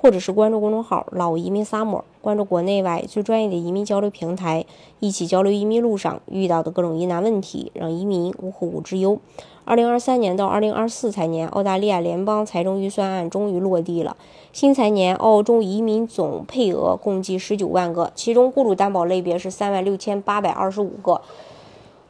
或者是关注公众号“老移民 Summer”，关注国内外最专业的移民交流平台，一起交流移民路上遇到的各种疑难问题，让移民无后顾之忧。二零二三年到二零二四财年，澳大利亚联邦财政预算案终于落地了。新财年，澳洲移民总配额共计十九万个，其中雇主担保类别是三万六千八百二十五个，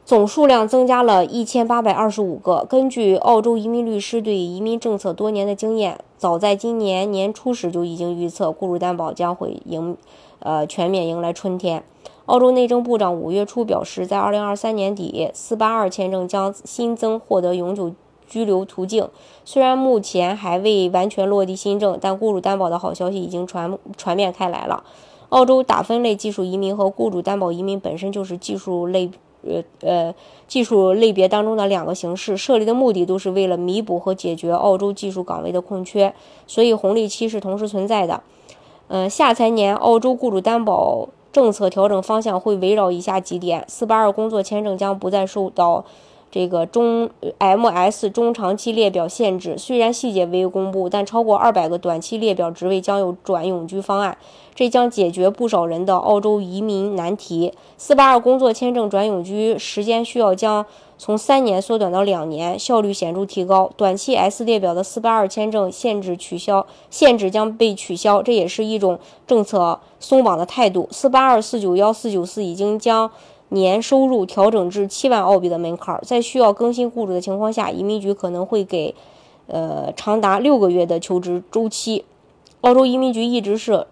总数量增加了一千八百二十五个。根据澳洲移民律师对移民政策多年的经验，早在今年年初时就已经预测雇主担保将会迎，呃，全面迎来春天。澳洲内政部长五月初表示，在二零二三年底，四八二签证将新增获得永久居留途径。虽然目前还未完全落地新政，但雇主担保的好消息已经传传遍开来了。澳洲打分类技术移民和雇主担保移民本身就是技术类呃呃技术类别当中的两个形式，设立的目的都是为了弥补和解决澳洲技术岗位的空缺，所以红利期是同时存在的。嗯，下财年澳洲雇主担保。政策调整方向会围绕以下几点：四八二工作签证将不再受到这个中 MS 中长期列表限制，虽然细节未公布，但超过二百个短期列表职位将有转永居方案，这将解决不少人的澳洲移民难题。四八二工作签证转永居时间需要将。从三年缩短到两年，效率显著提高。短期 S 列表的四八二签证限制取消，限制将被取消，这也是一种政策松绑的态度。四八二、四九幺、四九四已经将年收入调整至七万澳币的门槛，在需要更新雇主的情况下，移民局可能会给呃长达六个月的求职周期。澳洲移民局一直是。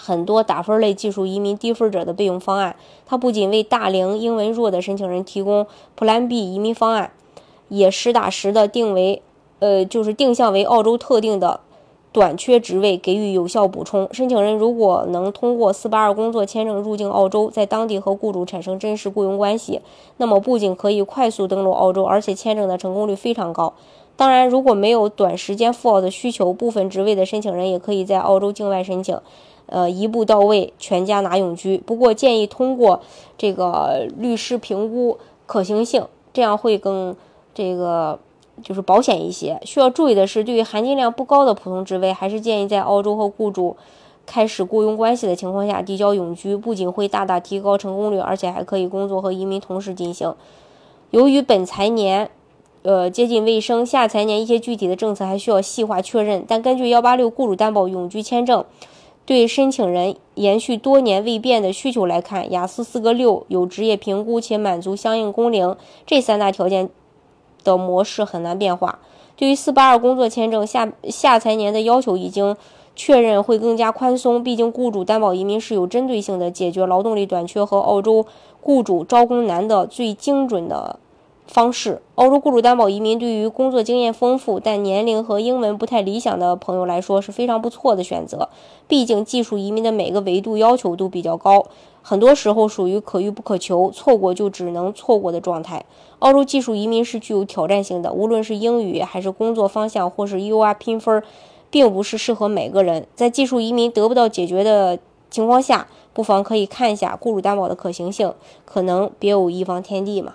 很多打分类技术移民低分者的备用方案，它不仅为大龄英文弱的申请人提供 Plan B 移民方案，也实打实的定为，呃，就是定向为澳洲特定的短缺职位给予有效补充。申请人如果能通过482工作签证入境澳洲，在当地和雇主产生真实雇佣关系，那么不仅可以快速登陆澳洲，而且签证的成功率非常高。当然，如果没有短时间赴澳的需求，部分职位的申请人也可以在澳洲境外申请。呃，一步到位，全家拿永居。不过建议通过这个律师评估可行性，这样会更这个就是保险一些。需要注意的是，对于含金量不高的普通职位，还是建议在澳洲和雇主开始雇佣关系的情况下递交永居，不仅会大大提高成功率，而且还可以工作和移民同时进行。由于本财年呃接近尾声，下财年一些具体的政策还需要细化确认。但根据幺八六雇主担保永居签证。对申请人延续多年未变的需求来看，雅思四个六，有职业评估且满足相应工龄这三大条件的模式很难变化。对于四八二工作签证下下财年的要求已经确认会更加宽松，毕竟雇主担保移民是有针对性的解决劳动力短缺和澳洲雇主招工难的最精准的。方式，澳洲雇主担保移民对于工作经验丰富但年龄和英文不太理想的朋友来说是非常不错的选择。毕竟技术移民的每个维度要求都比较高，很多时候属于可遇不可求，错过就只能错过的状态。澳洲技术移民是具有挑战性的，无论是英语还是工作方向或是 UR 拼分，并不是适合每个人。在技术移民得不到解决的情况下，不妨可以看一下雇主担保的可行性，可能别有一方天地嘛。